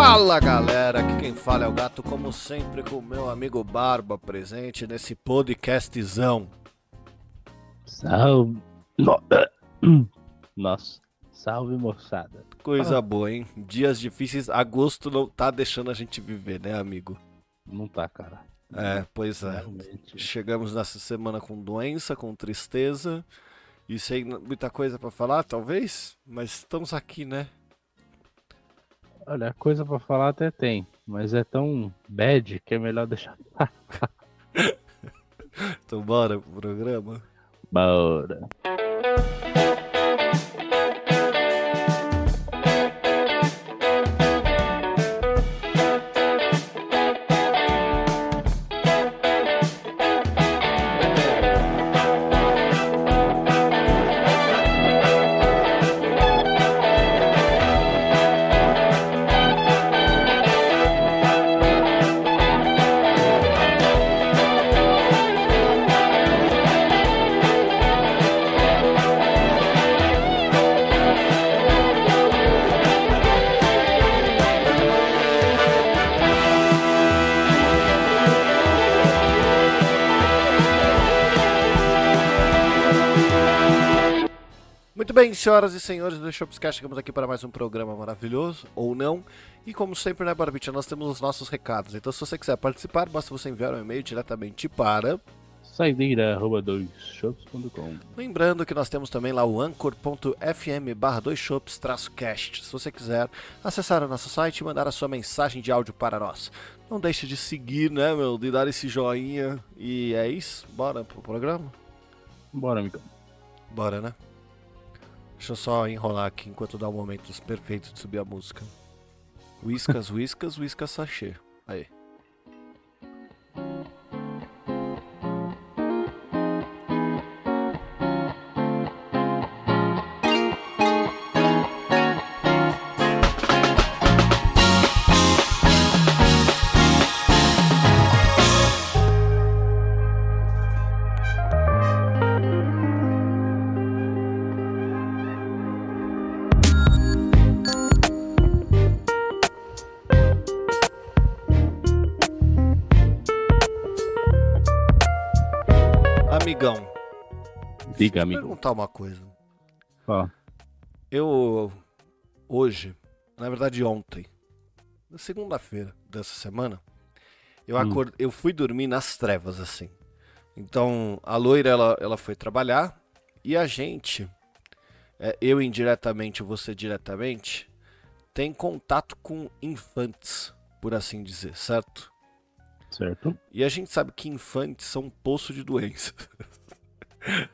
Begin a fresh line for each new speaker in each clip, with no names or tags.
Fala galera, aqui quem fala é o gato, como sempre, com o meu amigo Barba presente nesse podcastzão.
Salve. Nossa, salve moçada.
Coisa boa, hein? Dias difíceis, agosto não tá deixando a gente viver, né, amigo?
Não tá, cara.
É, pois é.
Realmente.
Chegamos nessa semana com doença, com tristeza e sem muita coisa pra falar, talvez, mas estamos aqui, né?
Olha, coisa pra falar até tem, mas é tão bad que é melhor deixar.
Então bora pro programa.
Bora.
Senhoras e senhores do Shopscast, chegamos aqui para mais um programa maravilhoso, ou não. E como sempre, né, Barbite, nós temos os nossos recados. Então, se você quiser participar, basta você enviar um e-mail diretamente para.
Saideira.doisshops.com
Lembrando que nós temos também lá o anchor.fm barra 2shops cast. Se você quiser acessar o nosso site e mandar a sua mensagem de áudio para nós. Não deixe de seguir, né, meu, de dar esse joinha. E é isso, bora pro programa?
Bora, amigão.
Bora, né? Deixa eu só enrolar aqui enquanto dá o momento perfeito de subir a música. Whiskas, whiskas, whiskas sachê. Aí. Amigão,
Diga,
deixa eu
amigo.
perguntar uma coisa.
Fala.
Eu, hoje, na verdade ontem, na segunda-feira dessa semana, eu,
Hum.
acordei, eu fui dormir nas trevas, assim. Então, a loira, ela, ela foi trabalhar e a gente, é, eu indiretamente, você diretamente, tem contato com infantes, por assim dizer, certo?
Certo?
E a gente sabe que infantes são um poço de doença.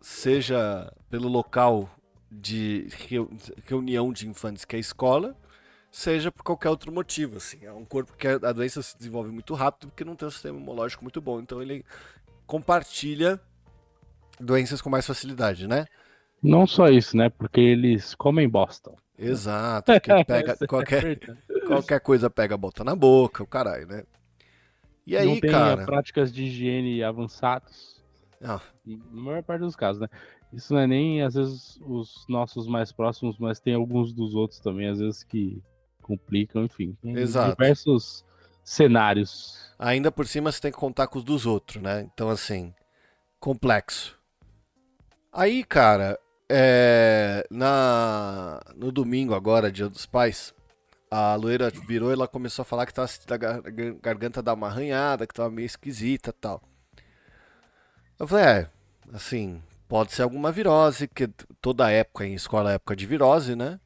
Seja pelo local de reu- reunião de infantes que é a escola, seja por qualquer outro motivo. Assim. É um corpo que a doença se desenvolve muito rápido porque não tem um sistema imunológico muito bom. Então ele compartilha doenças com mais facilidade, né?
Não só isso, né? Porque eles comem bosta.
Exato. Porque pega qualquer, qualquer coisa pega, bota na boca, o caralho, né? E aí,
não tem
cara.
práticas de higiene avançados.
Ah,
Na maior parte dos casos, né? Isso não é nem, às vezes, os nossos mais próximos, mas tem alguns dos outros também, às vezes, que complicam, enfim. Tem
Exato.
diversos cenários.
Ainda por cima você tem que contar com os dos outros, né? Então, assim, complexo. Aí, cara, é, na, no domingo agora, dia dos pais, a loira virou e ela começou a falar que tava a gar- garganta dar uma arranhada, que tava meio esquisita e tal. Eu falei, é, assim, pode ser alguma virose, que toda época em escola é época de virose, né?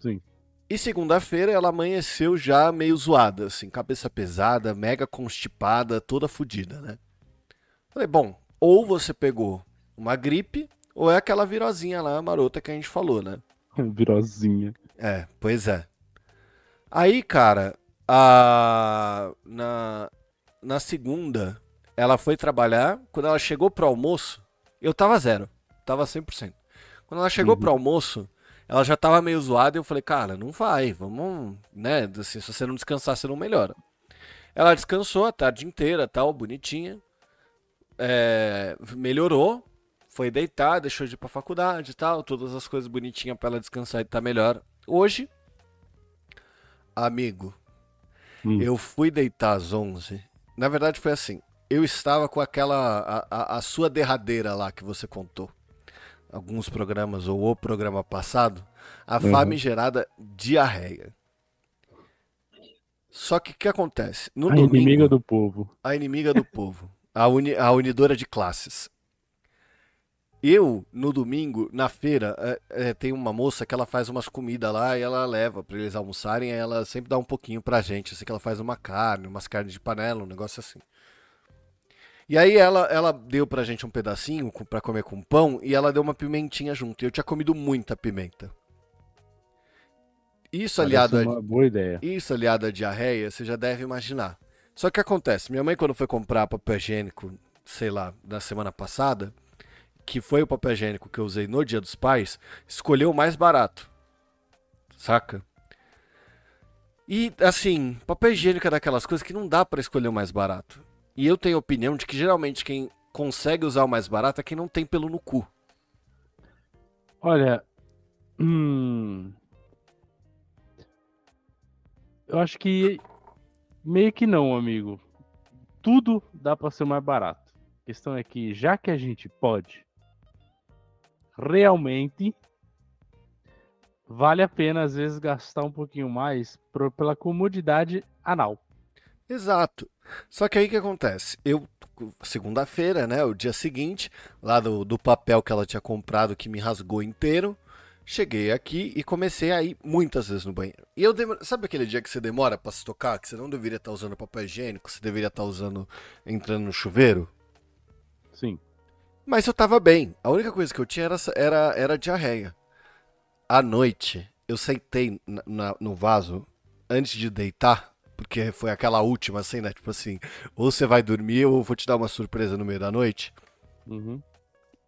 Sim.
E segunda-feira ela amanheceu já meio zoada, assim, cabeça pesada, mega constipada, toda fodida, né? Falei, bom, ou você pegou uma gripe, ou é aquela virosinha lá, marota que a gente falou, né?
Virosinha.
É, pois é. Aí, cara, a... na... na segunda, ela foi trabalhar. Quando ela chegou pro almoço, eu tava zero. Tava 100%. Quando ela chegou
Uhum.
pro almoço, ela já tava meio zoada e eu falei, cara, não vai, vamos, né? Assim, se você não descansar, você não melhora. Ela descansou a tarde inteira, tal, bonitinha. É, melhorou, foi deitar, deixou de ir pra faculdade e tal, todas as coisas bonitinhas pra ela descansar e tá melhor. Hoje, Amigo,
Hum.
eu fui deitar às 11. Na verdade foi assim, eu estava com aquela, a, a- a sua derradeira lá que você contou. Alguns programas, ou o programa passado, a
Uhum.
famigerada diarreia. Só que o que acontece? No
A
domingo,
inimiga do povo.
a inimiga do povo, a, uni- a unidora de classes. Eu, no domingo, na feira, é, é, tem uma moça que ela faz umas comidas lá e ela leva pra eles almoçarem, aí ela sempre dá um pouquinho pra gente, assim que ela faz uma carne, umas carnes de panela, um negócio assim. E aí ela, ela deu pra gente um pedacinho pra comer com pão e ela deu uma pimentinha junto. E eu tinha comido muita pimenta. Isso aliado a,
uma boa ideia.
isso aliado à diarreia, você já deve imaginar. Só que acontece, minha mãe quando foi comprar papel higiênico, sei lá, na semana passada, que foi o papel higiênico que eu usei no Dia dos Pais, escolheu o mais barato. Saca? E assim, papel higiênico é daquelas coisas que não dá pra escolher o mais barato. E eu tenho a opinião de que geralmente quem consegue usar o mais barato é quem não tem pelo no cu.
Olha, hum, eu acho que meio que não, amigo. Tudo dá pra ser mais barato. A questão é que já que a gente pode, realmente vale a pena às vezes gastar um pouquinho mais pro- pela comodidade anal.
Exato. Só que aí o que acontece? Eu, segunda-feira, né, o dia seguinte, lá do, do papel que ela tinha comprado que me rasgou inteiro, cheguei aqui e comecei a ir muitas vezes no banheiro. E eu demoro... Sabe aquele dia que você demora pra se tocar, que você não deveria estar usando papel higiênico, você deveria estar usando, entrando no chuveiro?
Sim.
Mas eu tava bem. A única coisa que eu tinha era, era, era diarreia. À noite, eu sentei na- na- no vaso antes de deitar, porque foi aquela última assim, né? Tipo assim, ou você vai dormir ou eu vou te dar uma surpresa no meio da noite.
Uhum.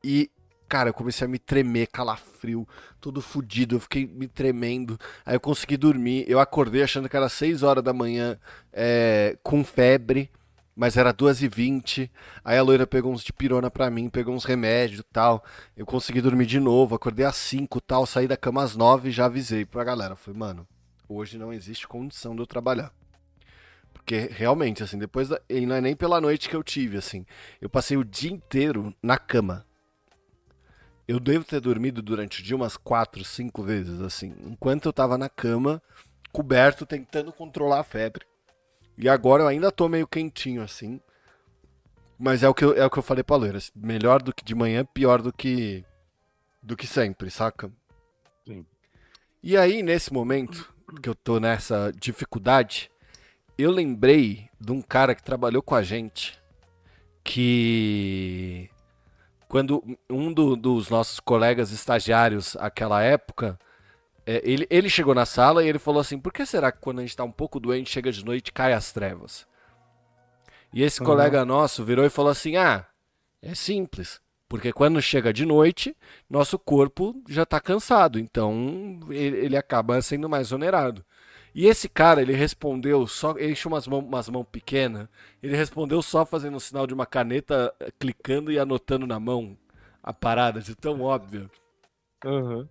E, cara, eu comecei a me tremer, calafrio, todo fudido, eu fiquei me tremendo. Aí eu consegui dormir. Eu acordei achando que era 6 horas da manhã, é, com febre, mas era 2h20. Aí a loira pegou uns de pirona pra mim, pegou uns remédios e tal. Eu consegui dormir de novo, acordei às 5 tal, saí da cama às 9 e já avisei pra galera. Falei, mano, hoje não existe condição de eu trabalhar. Porque realmente, assim, depois da... E não é nem pela noite que eu tive, assim. Eu passei o dia inteiro na cama. Eu devo ter dormido durante o dia umas quatro, cinco vezes, assim. Enquanto eu tava na cama, coberto, tentando controlar a febre. E agora eu ainda tô meio quentinho, assim. Mas é o que eu, é o que eu falei pra Loira. Melhor do que de manhã, pior do que. do que sempre, saca?
Sim.
E aí, nesse momento que eu tô nessa dificuldade, eu lembrei de um cara que trabalhou com a gente. Que quando um do- dos nossos colegas estagiários aquela época, é, ele, ele chegou na sala e ele falou assim: por que será que quando a gente tá um pouco doente, chega de noite e cai as trevas? E esse
Uhum.
colega nosso virou e falou assim: ah, é simples. Porque quando chega de noite, nosso corpo já tá cansado, então ele, ele acaba sendo mais onerado. E esse cara, ele respondeu só. Ele tinha umas mãos umas mãos pequenas. Ele respondeu só fazendo o sinal de uma caneta, eh, clicando e anotando na mão a parada, de tão óbvio.
Aham.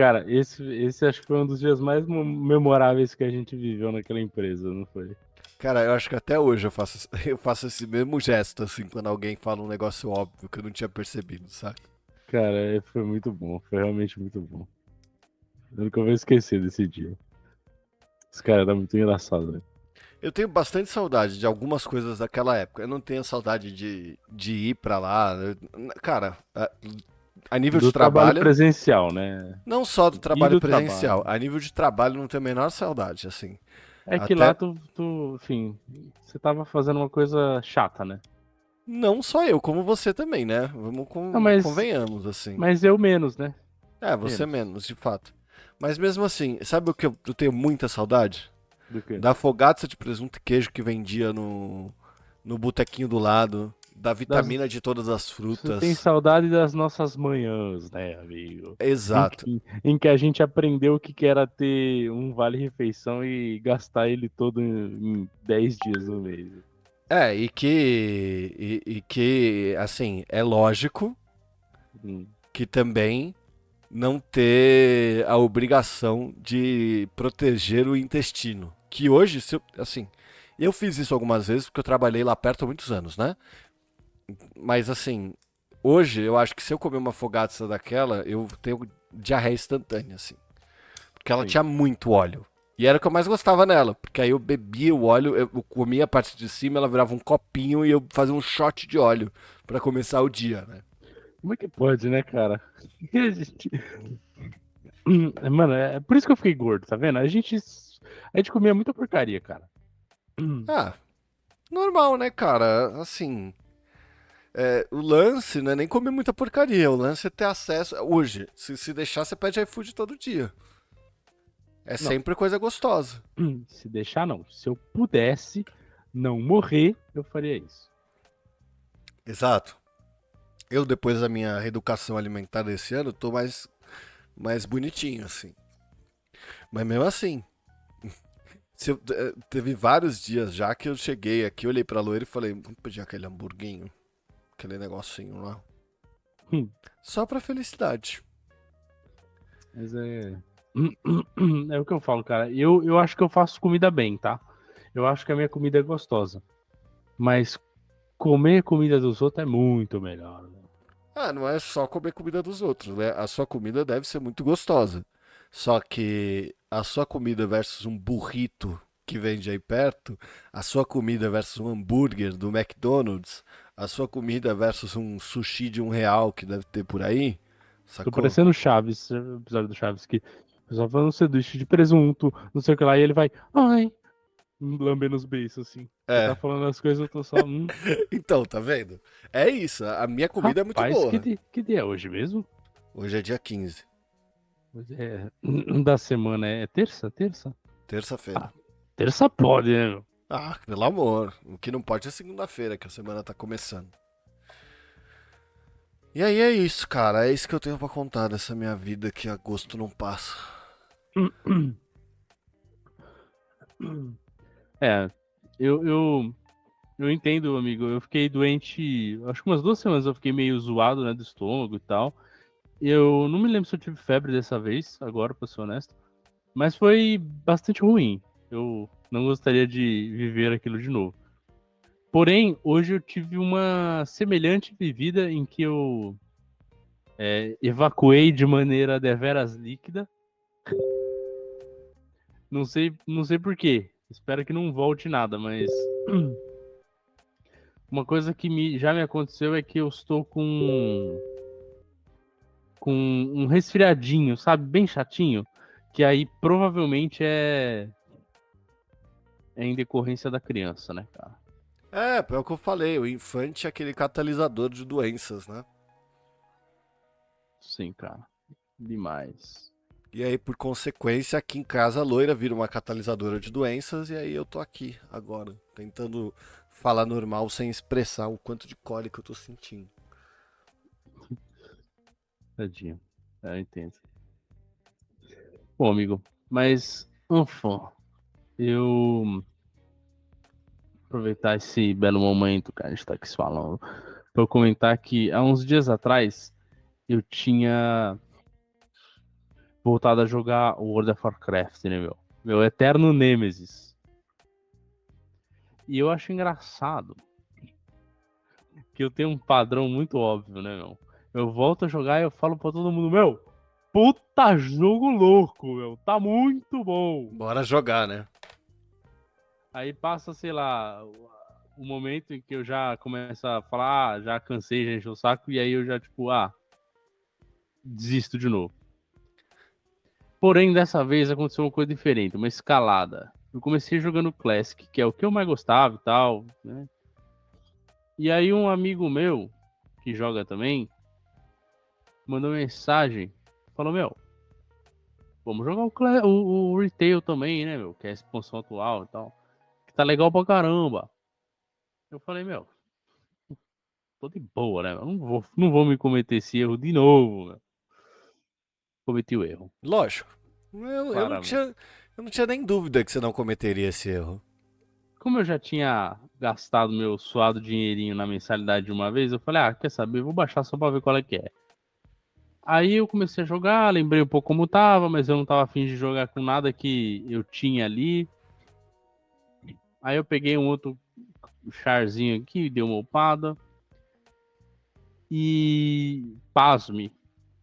Cara, esse, esse acho que foi um dos dias mais mo- memoráveis que a gente viveu naquela empresa, não foi?
Cara, eu acho que até hoje eu faço, eu faço esse mesmo gesto, assim, quando alguém fala um negócio óbvio que eu não tinha percebido, sabe?
Cara, é, foi muito bom, foi realmente muito bom. Eu nunca vou esquecer desse dia. Esse cara era muito engraçado, né?
Eu tenho bastante saudade de algumas coisas daquela época. Eu não tenho saudade de, de ir pra lá. Eu- Cara, a, nível
Do
de trabalho.
presencial, né?
Não só do trabalho
do
presencial,
trabalho.
a nível de trabalho não tenho a menor saudade, assim.
É que
Até-
lá tu, tu, enfim, você tava fazendo uma coisa chata, né?
Não só eu, como você também, né? Vamos com,
Não, mas-
convenhamos, assim.
Mas eu menos, né?
É, você menos, de fato. Mas mesmo assim, sabe o que eu, tenho muita saudade?
Do que?
Da fogaça de presunto e queijo que vendia no, no botequinho do lado. Da vitamina de todas as
Você
frutas.
tem saudade das nossas manhãs, né, amigo?
Exato.
Em, que- em que a gente aprendeu o que que era ter um vale-refeição e gastar ele todo em, em 10 dias no mês.
É, e que. E, e que, assim, é lógico
Hum.
que também não ter a obrigação de proteger o intestino. Que hoje, se eu, assim, eu fiz isso algumas vezes porque eu trabalhei lá perto há muitos anos, né? Mas assim, hoje eu acho que se eu comer uma fogata daquela, eu tenho diarreia instantânea, assim. Porque ela Sim. tinha muito óleo. E era o que eu mais gostava nela, porque aí eu bebia o óleo, eu comia a parte de cima, ela virava um copinho e eu fazia um shot de óleo para começar o dia, né?
Como é que pode, né, cara? Mano, é por isso que eu fiquei gordo, tá vendo? A gente, a gente comia muita porcaria, cara.
Ah, normal, né, cara? Assim, é, o lance não é nem comer muita porcaria, o lance é ter acesso. Hoje, se, se deixar, você pede iFood todo dia. É não. sempre coisa gostosa.
Se deixar, não. Se eu pudesse não morrer, eu faria isso.
Exato. Eu, depois da minha reeducação alimentar desse ano, tô mais, mais bonitinho, assim. Mas mesmo assim. Eu, eh, teve vários dias já que eu cheguei aqui, olhei pra loira e falei, vamos pedir aquele hamburguinho. Aquele negocinho lá. Hum. Só pra felicidade.
Mas é. É o que eu falo, cara. Eu, eu acho que eu faço comida bem, tá? Eu acho que a minha comida é gostosa. Mas comer comida dos outros é muito melhor. Né?
Ah, não é só comer comida dos outros, né? A sua comida deve ser muito gostosa. Só que a sua comida versus um burrito que vende aí perto, a sua comida versus um hambúrguer do McDonald's, a sua comida versus um sushi de um real que deve ter por aí.
Sacou? Tô parecendo Chaves, o episódio do Chaves, que pessoal falando um sanduíche de presunto, não sei o que lá, e ele vai, ai, lambendo os beiços, assim. É. Tá falando as coisas, eu tô só. Hum.
então, tá vendo? É isso, a minha comida Rapaz, é muito boa.
Que dia, que dia é hoje mesmo?
Hoje é dia 15.
Hoje é. Da semana é terça? Terça?
Terça-feira.
Ah, terça pode, né, meu?
Ah, pelo amor. O que não pode é segunda-feira, que a semana tá começando. E aí é isso, cara. É isso que eu tenho para contar dessa minha vida que agosto não passa.
É, eu, eu, eu entendo, amigo. Eu fiquei doente, acho que umas duas semanas eu fiquei meio zoado, né, do estômago e tal. Eu não me lembro se eu tive febre dessa vez, agora, pra ser honesto. Mas foi bastante ruim. Eu não gostaria de viver aquilo de novo. Porém, hoje eu tive uma semelhante vivida em que eu é, evacuei de maneira deveras líquida. Não sei, não sei porquê. Espero que não volte nada, mas. Uma coisa que me, já me aconteceu é que eu estou com. com um resfriadinho, sabe? Bem chatinho. Que aí provavelmente é. É em decorrência da criança, né, cara?
É, é o que eu falei. O infante é aquele catalisador de doenças, né?
Sim, cara. Demais.
E aí, por consequência, aqui em casa a loira vira uma catalisadora de doenças e aí eu tô aqui agora, tentando falar normal sem expressar o quanto de cólica eu tô sentindo.
Tadinho. É, eu entendo. Bom, amigo, mas, enfim, eu aproveitar esse belo momento que a gente tá aqui falando para comentar que há uns dias atrás eu tinha voltado a jogar World of Warcraft, né, meu? Meu eterno Nemesis. E eu acho engraçado que eu tenho um padrão muito óbvio, né, meu? Eu volto a jogar e eu falo pra todo mundo, meu, puta jogo louco, meu, tá muito bom.
Bora jogar, né?
Aí passa, sei lá, o momento em que eu já começo a falar, ah, já cansei, já enchi o saco, e aí eu já, tipo, ah, desisto de novo. Porém, dessa vez aconteceu uma coisa diferente, uma escalada. Eu comecei jogando Classic, que é o que eu mais gostava e tal, né? E aí um amigo meu, que joga também, mandou mensagem, falou, meu, vamos jogar o, o, o Retail também, né, meu? Que é a expansão atual e tal. Tá legal pra caramba. Eu falei, meu, tô de boa, né? Eu não vou, não vou me cometer esse erro de novo, meu cometi o erro.
Lógico. Eu, eu, não tinha, eu não tinha nem dúvida que você não cometeria esse erro.
Como eu já tinha gastado meu suado dinheirinho na mensalidade de uma vez, eu falei, ah, quer saber, vou baixar só pra ver qual é que é. Aí eu comecei a jogar, lembrei um pouco como tava, mas eu não tava afim de jogar com nada que eu tinha ali. Aí eu peguei um outro charzinho aqui, dei uma upada. E pasme,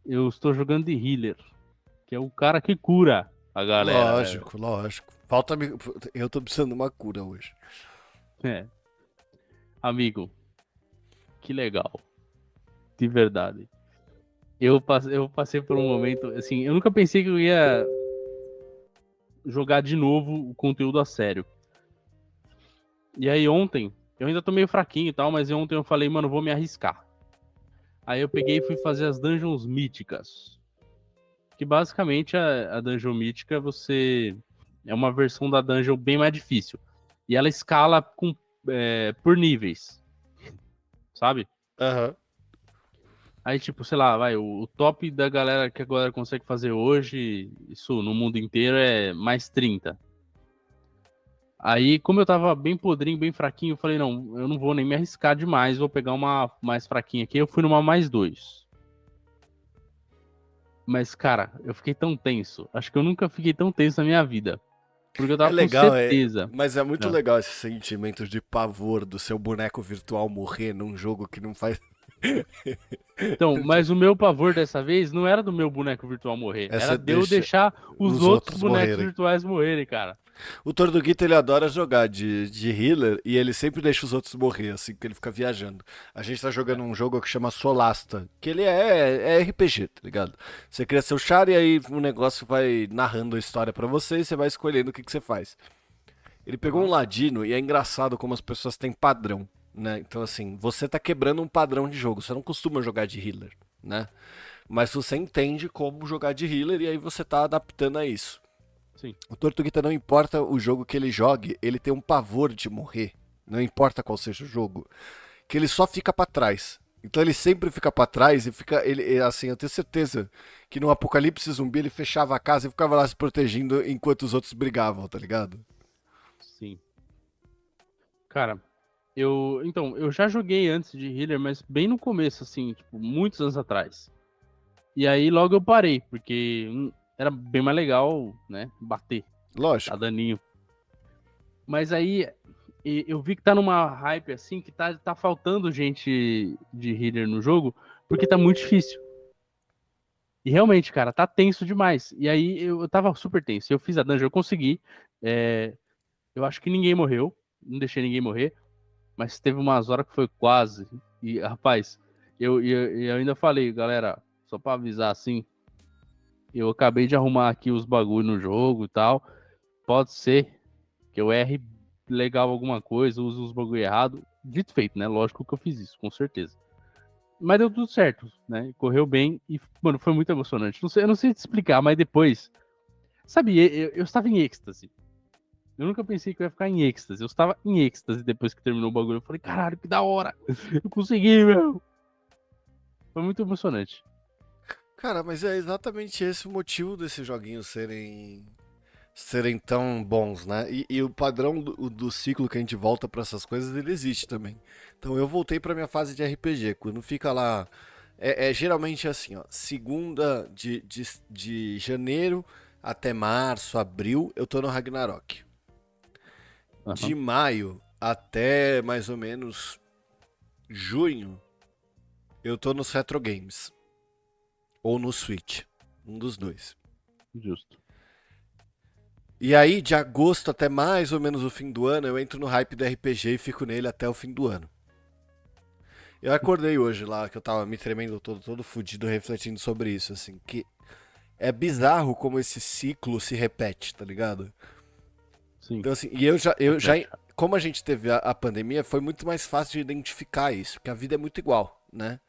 eu estou jogando de healer, que é o cara que cura a galera.
Lógico, lógico. Falta eu tô precisando de uma cura hoje.
É. Amigo, que legal. De verdade. Eu passei, eu passei por um momento, assim, eu nunca pensei que eu ia jogar de novo o conteúdo a sério. E aí ontem, eu ainda tô meio fraquinho e tal, mas ontem eu falei, mano, vou me arriscar. Aí eu peguei e fui fazer as dungeons míticas. Que basicamente a, a dungeon mítica você é uma versão da dungeon bem mais difícil. E ela escala com, é, por níveis. Sabe?
Aham. Uhum.
Aí, tipo, sei lá, vai, o, o, top da galera que agora consegue fazer hoje, isso no mundo inteiro, é mais 30. Aí, como eu tava bem podrinho, bem fraquinho, eu falei, não, eu não vou nem me arriscar demais, vou pegar uma mais fraquinha aqui. Eu fui numa mais dois. Mas, cara, eu fiquei tão tenso. Acho que eu nunca fiquei tão tenso na minha vida. Porque eu tava é legal, com é, certeza.
É, mas é muito não. legal esse sentimento de pavor do seu boneco virtual morrer num jogo que não faz
então, mas o meu pavor dessa vez não era do meu boneco virtual morrer, Essa era de eu deixar os, os outros, outros, bonecos morrerem. virtuais morrerem, cara.
O Tortuguita ele adora jogar de, de healer e ele sempre deixa os outros morrer, assim, que ele fica viajando. A gente tá jogando um jogo que chama Solasta, que ele é, é RPG, tá ligado? Você cria seu char e aí o negócio vai narrando a história para você e você vai escolhendo o que, que você faz. Ele pegou um ladino e é engraçado como as pessoas têm padrão. Né? Então, assim, você tá quebrando um padrão de jogo. Você não costuma jogar de healer, né? Mas você entende como jogar de healer e aí você tá adaptando a isso.
Sim.
O Tortuguita não importa o jogo que ele jogue, ele tem um pavor de morrer. Não importa qual seja o jogo. Que ele só fica para trás. Então ele sempre fica para trás e fica. Ele, assim, eu tenho certeza que no apocalipse zumbi ele fechava a casa e ficava lá se protegendo enquanto os outros brigavam, tá ligado?
Sim. Cara, eu, então, eu já joguei antes de healer, mas bem no começo, assim, tipo, muitos anos atrás. E aí logo eu parei, porque era bem mais legal, né, bater.
Lógico.
A daninho. Mas aí eu vi que tá numa hype assim, que tá, tá faltando gente de healer no jogo, porque tá muito difícil. E realmente, cara, tá tenso demais. E aí eu, eu tava super tenso. Eu fiz a dungeon, eu consegui. É, eu acho que ninguém morreu. Não deixei ninguém morrer mas teve umas horas que foi quase. E, rapaz, eu, eu, eu ainda falei, galera, só para avisar assim, eu acabei de arrumar aqui os bagulho no jogo e tal. Pode ser que eu erre legal alguma coisa, use os bagulho errado. Dito feito, né? Lógico que eu fiz isso, com certeza. Mas deu tudo certo, né? Correu bem e, mano, foi muito emocionante. Não sei, eu não sei te explicar, mas depois. Sabe, eu, eu estava em êxtase. Eu nunca pensei que eu ia ficar em êxtase. Eu estava em êxtase depois que terminou o bagulho. Eu falei, caralho, que da hora! Eu consegui, meu! Foi muito emocionante.
Cara, mas é exatamente esse o motivo desses joguinhos serem serem tão bons, né? E, e o padrão do, do, ciclo que a gente volta para essas coisas, ele existe também. Então eu voltei para minha fase de RPG. Quando fica lá. É, é geralmente assim, ó. Segunda de, de, de janeiro até março, abril, eu tô no Ragnarok. Uhum. De maio até mais ou menos junho, eu tô nos Retro Games. Ou no Switch. Um dos dois.
Justo.
E aí, de agosto até mais ou menos o fim do ano, eu entro no hype do RPG e fico nele até o fim do ano. Eu acordei hoje lá, que eu tava me tremendo todo, todo fudido, refletindo sobre isso, assim, que é bizarro como esse ciclo se repete, tá ligado?
Sim.
Então, assim, e eu já, eu já, como a gente teve a, a, pandemia, foi muito mais fácil de identificar isso, porque a vida é muito igual, né?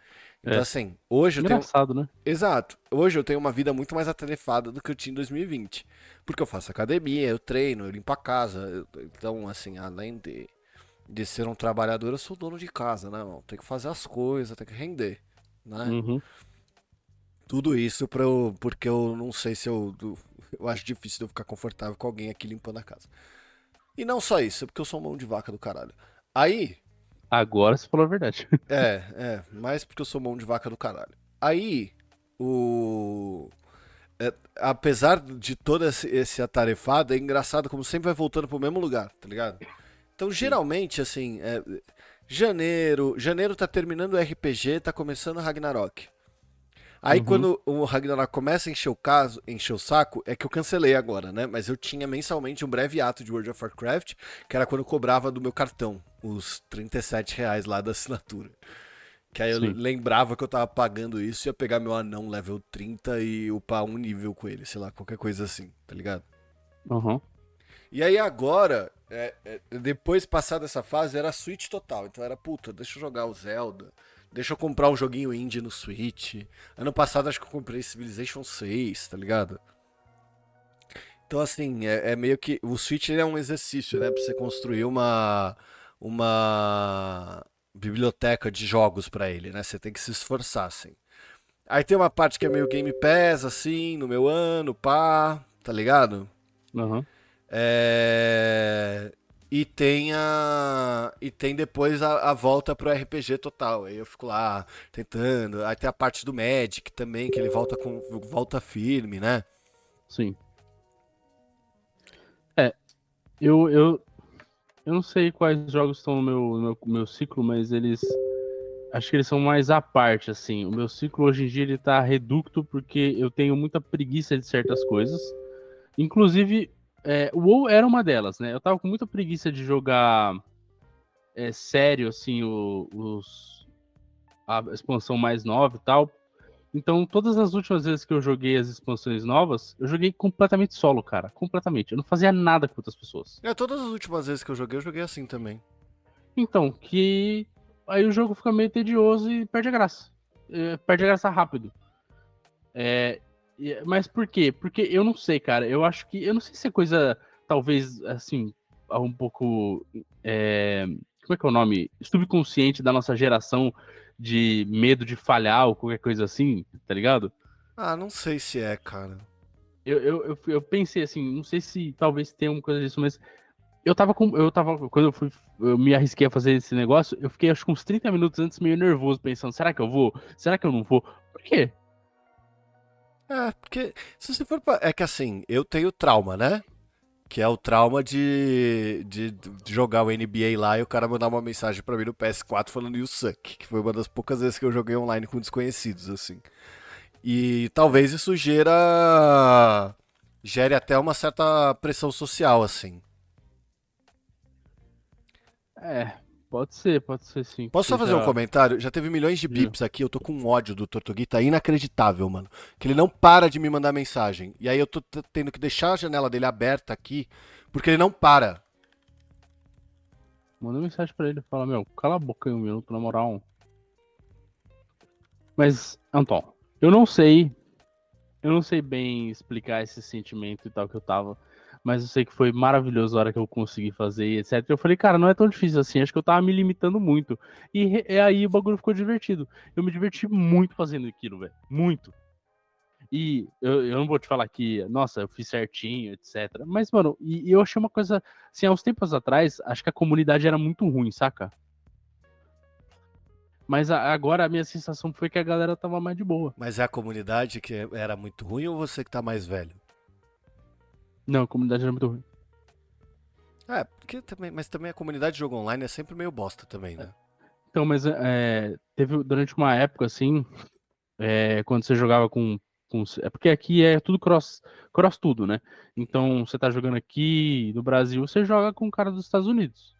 Então, é. assim, hoje
Engraçado, eu
tenho.
né?
Exato. Hoje eu tenho uma vida muito mais atarefada do que eu tinha em 2020. Porque eu faço academia, eu treino, eu limpo a casa. Eu... Então, assim, além de, de ser um trabalhador, eu sou dono de casa, né, irmão? Tem que fazer as coisas, tem que render, né?
Uhum.
Tudo isso pra eu, porque eu não sei se eu eu acho difícil eu ficar confortável com alguém aqui limpando a casa. E não só isso, é porque eu sou mão de vaca do caralho. Aí.
Agora você falou a verdade.
É, é, mais porque eu sou mão de vaca do caralho. Aí, o. É, apesar de todo esse, esse atarefado, é engraçado como sempre vai voltando pro mesmo lugar, tá ligado? Então, geralmente, assim, é, janeiro, janeiro tá terminando o RPG, tá começando o Ragnarok. Aí
Uhum.
quando o Ragnarok começa a encher o caso, encher o saco, é que eu cancelei agora, né? Mas eu tinha mensalmente um breve ato de World of Warcraft, que era quando eu cobrava do meu cartão os 37 reais lá da assinatura. Que aí eu
Sim.
lembrava que eu tava pagando isso e ia pegar meu anão level 30 e upar um nível com ele, sei lá, qualquer coisa assim, tá ligado?
Aham.
E aí agora, é, é, depois passar dessa fase, era Switch total. Então era, puta, deixa eu jogar o Zelda. Deixa eu comprar um joguinho indie no Switch. Ano passado acho que eu comprei Civilization 6, tá ligado? Então assim, é, é meio que. O Switch é um exercício, né? Pra você construir uma. Uma biblioteca de jogos pra ele, né? Você tem que se esforçar, assim. Aí tem uma parte que é meio Game Pass, assim, no meu ano, pá, tá ligado?
Aham.
É, E tem a. E tem depois a, a volta pro RPG total. Aí eu fico lá tentando. Aí tem a parte do Magic também, que ele volta com volta firme, né?
Sim. É, eu, eu, eu não sei quais jogos estão no meu, no meu, meu ciclo, mas eles. Acho que eles são mais à parte, assim. O meu ciclo hoje em dia ele tá reducto porque eu tenho muita preguiça de certas coisas. Inclusive, é, o WoW era uma delas, né? Eu tava com muita preguiça de jogar é, sério, assim, o- os, a expansão mais nova e tal. Então, todas as últimas vezes que eu joguei as expansões novas, eu joguei completamente solo, cara. Completamente. Eu não fazia nada com outras pessoas.
É, todas as últimas vezes que eu joguei, eu joguei assim também.
Então, que aí o jogo fica meio tedioso e perde a graça. É, perde a graça rápido. É, mas por quê? Porque eu não sei, cara. Eu acho que. Eu não sei se é coisa, talvez, assim, um pouco. é, como é que é o nome? Subconsciente da nossa geração de medo de falhar ou qualquer coisa assim, tá ligado?
Ah, não sei se é, cara.
Eu, eu, eu, eu pensei assim, não sei se talvez tenha uma coisa disso, mas eu tava com. Eu tava. Quando eu fui. Eu me arrisquei a fazer esse negócio, eu fiquei acho que uns 30 minutos antes meio nervoso, pensando, será que eu vou? Será que eu não vou? Por quê?
É, porque se você for pra... É que assim, eu tenho trauma, né? Que é o trauma de, de, de jogar o NBA lá e o cara mandar uma mensagem pra mim no PS4 falando you suck, que foi uma das poucas vezes que eu joguei online com desconhecidos, assim. E talvez isso gera... gere até uma certa pressão social, assim.
É, pode ser, pode ser sim.
Posso só fazer um comentário? Já teve milhões de bips aqui, eu tô com um ódio do Tortuguita inacreditável, mano. Que ele não para de me mandar mensagem. E aí eu tô tendo que deixar a janela dele aberta aqui, porque ele não para.
Manda mensagem pra ele, fala, meu, cala a boca aí um minuto, na moral. Mas, Anton, eu não sei. Eu não sei bem explicar esse sentimento e tal que eu tava. Mas eu sei que foi maravilhoso a hora que eu consegui fazer etc. Eu falei, cara, não é tão difícil assim. Acho que eu tava me limitando muito. E, e aí o bagulho ficou divertido. Eu me diverti muito fazendo aquilo, velho. Muito. E eu, eu não vou te falar que, nossa, eu fiz certinho, etc. Mas, mano, e, e eu achei uma coisa. Assim, há uns tempos atrás, acho que a comunidade era muito ruim, saca? Mas a- agora a minha sensação foi que a galera tava mais de boa.
Mas é a comunidade que era muito ruim ou você que tá mais velho?
Não, a comunidade era muito ruim.
É, porque também, mas também a comunidade de jogo online é sempre meio bosta também, né?
Então, mas é, teve durante uma época, assim, é, quando você jogava com, com. É porque aqui é tudo cross, cross tudo, né? Então, você tá jogando aqui no Brasil, você joga com o cara dos Estados Unidos.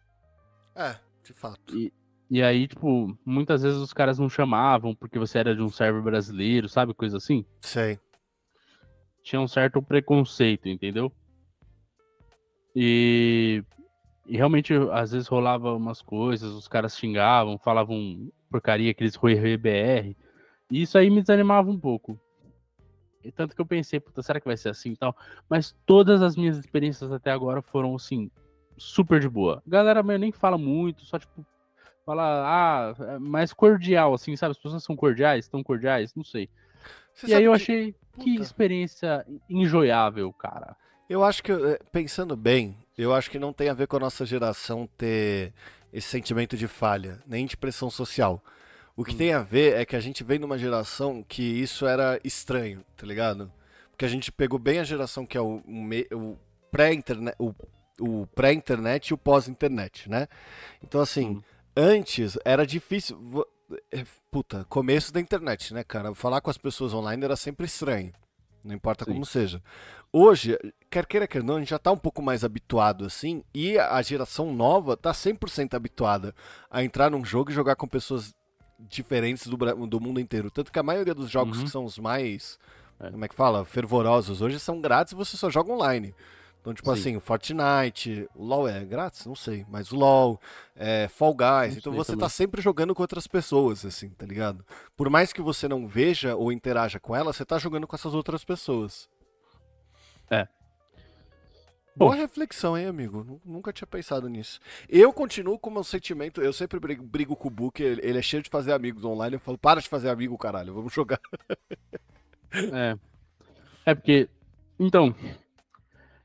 É, de fato.
E, e aí, tipo, muitas vezes os caras não chamavam porque você era de um server brasileiro, sabe? Coisa assim.
Sei.
Tinha um certo preconceito, entendeu? E, e realmente, às vezes rolava umas coisas, os caras xingavam, falavam porcaria, aqueles Rui Rui BR. E isso aí me desanimava um pouco. E tanto que eu pensei, puta, será que vai ser assim e tal? Mas todas as minhas experiências até agora foram, assim, super de boa. Galera meio nem fala muito, só tipo, fala, ah, é mais cordial, assim, sabe? As pessoas são cordiais, estão cordiais, não sei.
Você
e aí eu
que-
achei que
Puta.
experiência enjoyável, cara.
Eu acho que, eh, pensando bem, eu acho que não tem a ver com a nossa geração ter esse sentimento de falha, nem de pressão social. O que hum. tem a ver é que a gente vem numa geração que isso era estranho, tá ligado? Porque a gente pegou bem a geração que é o, o pré-internet, o, o pré-internet e o pós-internet, né? Então, assim, hum. antes era difícil. É, puta, começo da internet, né, cara? Falar com as pessoas online era sempre estranho. Não importa Sim. como seja. Hoje, quer queira, quer não, a gente já está um pouco mais habituado assim, e a geração nova está 100% habituada a entrar num jogo e jogar com pessoas diferentes do, do mundo inteiro. Tanto que a maioria dos jogos uhum. que são os mais, é. como é que fala, fervorosos hoje são grátis e você só joga online. Então, tipo Sim. assim, o Fortnite, o LoL é grátis? Não sei, mas o LoL, é, Fall Guys, então você também. tá sempre jogando com outras pessoas, assim, tá ligado? Por mais que você não veja ou interaja com ela, você tá jogando com essas outras pessoas.
É.
Boa reflexão, hein, amigo? Nunca tinha pensado nisso. Eu continuo com o meu sentimento, eu sempre brigo, brigo com o Book, ele é cheio de fazer amigos online, eu falo, para de fazer amigo, caralho, vamos jogar.
é. É porque, então,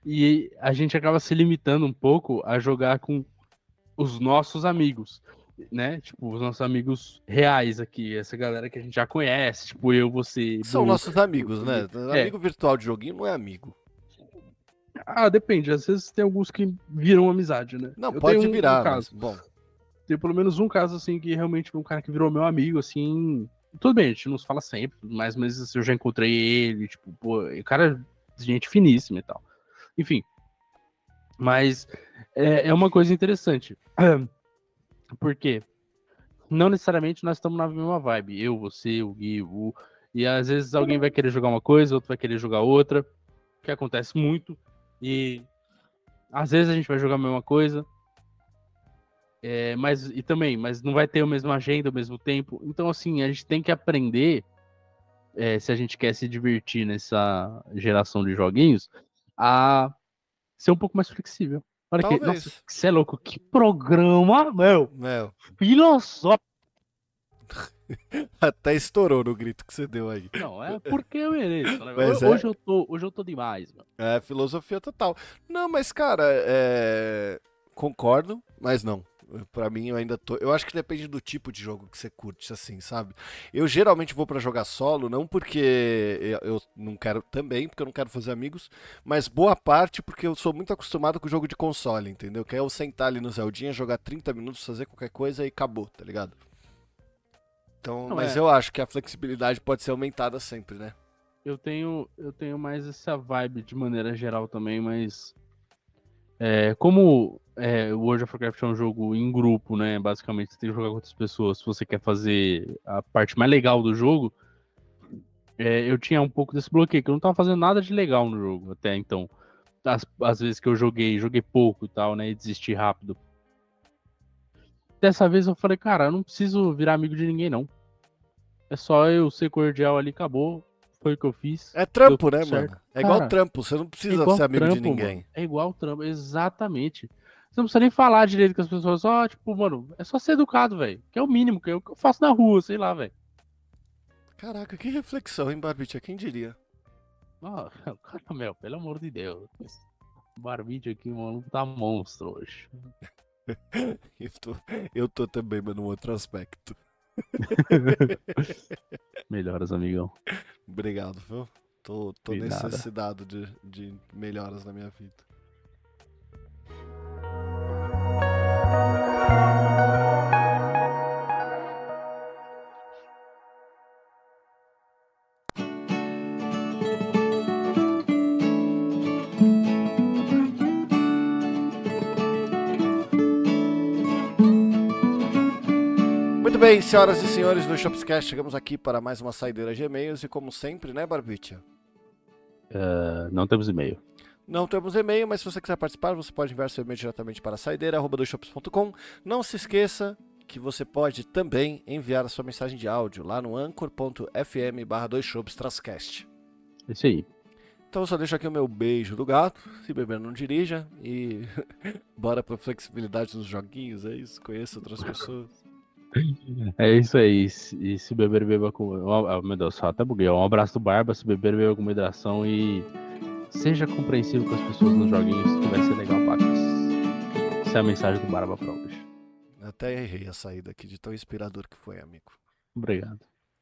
e a gente acaba se limitando um pouco a jogar com os nossos amigos, né? Tipo, os nossos amigos reais aqui, essa galera que a gente já conhece, tipo eu, você.
São nossos amigos, né? É. Amigo virtual de joguinho não é amigo.
Ah, depende. Às vezes tem alguns que viram amizade, né?
Não, eu pode virar, um caso. bom.
Tem pelo menos um caso, assim, que realmente foi um cara que virou meu amigo, assim. Tudo bem, a gente não se fala sempre, mas, mas assim, eu já encontrei ele, tipo, pô, o cara é gente finíssima e tal. Enfim. Mas é, é uma coisa interessante. Por quê? Não necessariamente nós estamos na mesma vibe. Eu, você, o Gui, o. E às vezes alguém vai querer jogar uma coisa, outro vai querer jogar outra. Que acontece muito. E às vezes a gente vai jogar a mesma coisa. É, mas e também, mas não vai ter a mesma agenda ao mesmo tempo. Então, assim, a gente tem que aprender, é, se a gente quer se divertir nessa geração de joguinhos, a ser um pouco mais flexível. Olha Talvez. que, nossa, você é louco, que programa, meu,
meu.
filosófico.
Até estourou no grito que você deu aí.
Não, é porque eu mereço. Né? Hoje, é... eu tô, hoje eu tô demais, mano.
É, filosofia total. Não, mas, cara, é... concordo, mas não. Pra mim, eu ainda tô. Eu acho que depende do tipo de jogo que você curte, assim, sabe? Eu geralmente vou para jogar solo, não porque eu não quero também, porque eu não quero fazer amigos, mas boa parte porque eu sou muito acostumado com o jogo de console, entendeu? Que é eu sentar ali no Zeldinha, jogar 30 minutos, fazer qualquer coisa e acabou, tá ligado? Então, não, mas é... eu acho que a flexibilidade pode ser aumentada sempre, né?
Eu tenho, eu tenho mais essa vibe de maneira geral também, mas é, como é, o World of Warcraft é um jogo em grupo, né? Basicamente, você tem que jogar com outras pessoas. Se você quer fazer a parte mais legal do jogo, é, eu tinha um pouco desse bloqueio, que eu não tava fazendo nada de legal no jogo até então. As, as vezes que eu joguei, joguei pouco e tal, né? E desisti rápido. Dessa vez eu falei, cara, eu não preciso virar amigo de ninguém, não. É só eu ser cordial ali, acabou. Foi o que eu fiz.
É trampo, né, certo. mano? É igual Cara, trampo, você não precisa é ser amigo trampo, de ninguém. Mano.
É igual trampo, exatamente. Você não precisa nem falar direito com as pessoas, só, tipo, mano, é só ser educado, velho. Que é o mínimo que eu, que eu faço na rua, sei lá, velho.
Caraca, que reflexão, hein, Barbicha? Quem diria?
Cara, meu, pelo amor de Deus. Barbite aqui, mano, tá monstro hoje.
eu, tô, eu tô também, mas num outro aspecto.
Melhoras, amigão.
Obrigado, viu? Tô, tô necessitado de, de melhoras na minha vida. Bem, senhoras e senhores do Shopscast, chegamos aqui para mais uma saideira de e-mails e como sempre, né, Barbicha?
Uh, não temos e-mail.
Não temos e-mail, mas se você quiser participar, você pode enviar seu e-mail diretamente para saideira.com. Não se esqueça que você pode também enviar a sua mensagem de áudio lá no anchor.fm barra 2shopstrascast.
Isso aí.
Então eu só deixo aqui o meu beijo do gato, se beber não dirija e bora pra flexibilidade nos joguinhos, é isso, conheça outras pessoas.
É isso aí. E se beber, beba com. Oh, meu Deus, só até buguei. Um abraço do Barba. Se beber, beba com moderação e seja compreensivo com as pessoas nos joguinhos, que vai ser legal, Pacas. Essa é a mensagem do Barba pra hoje.
Até errei a saída aqui de tão inspirador que foi, amigo.
Obrigado.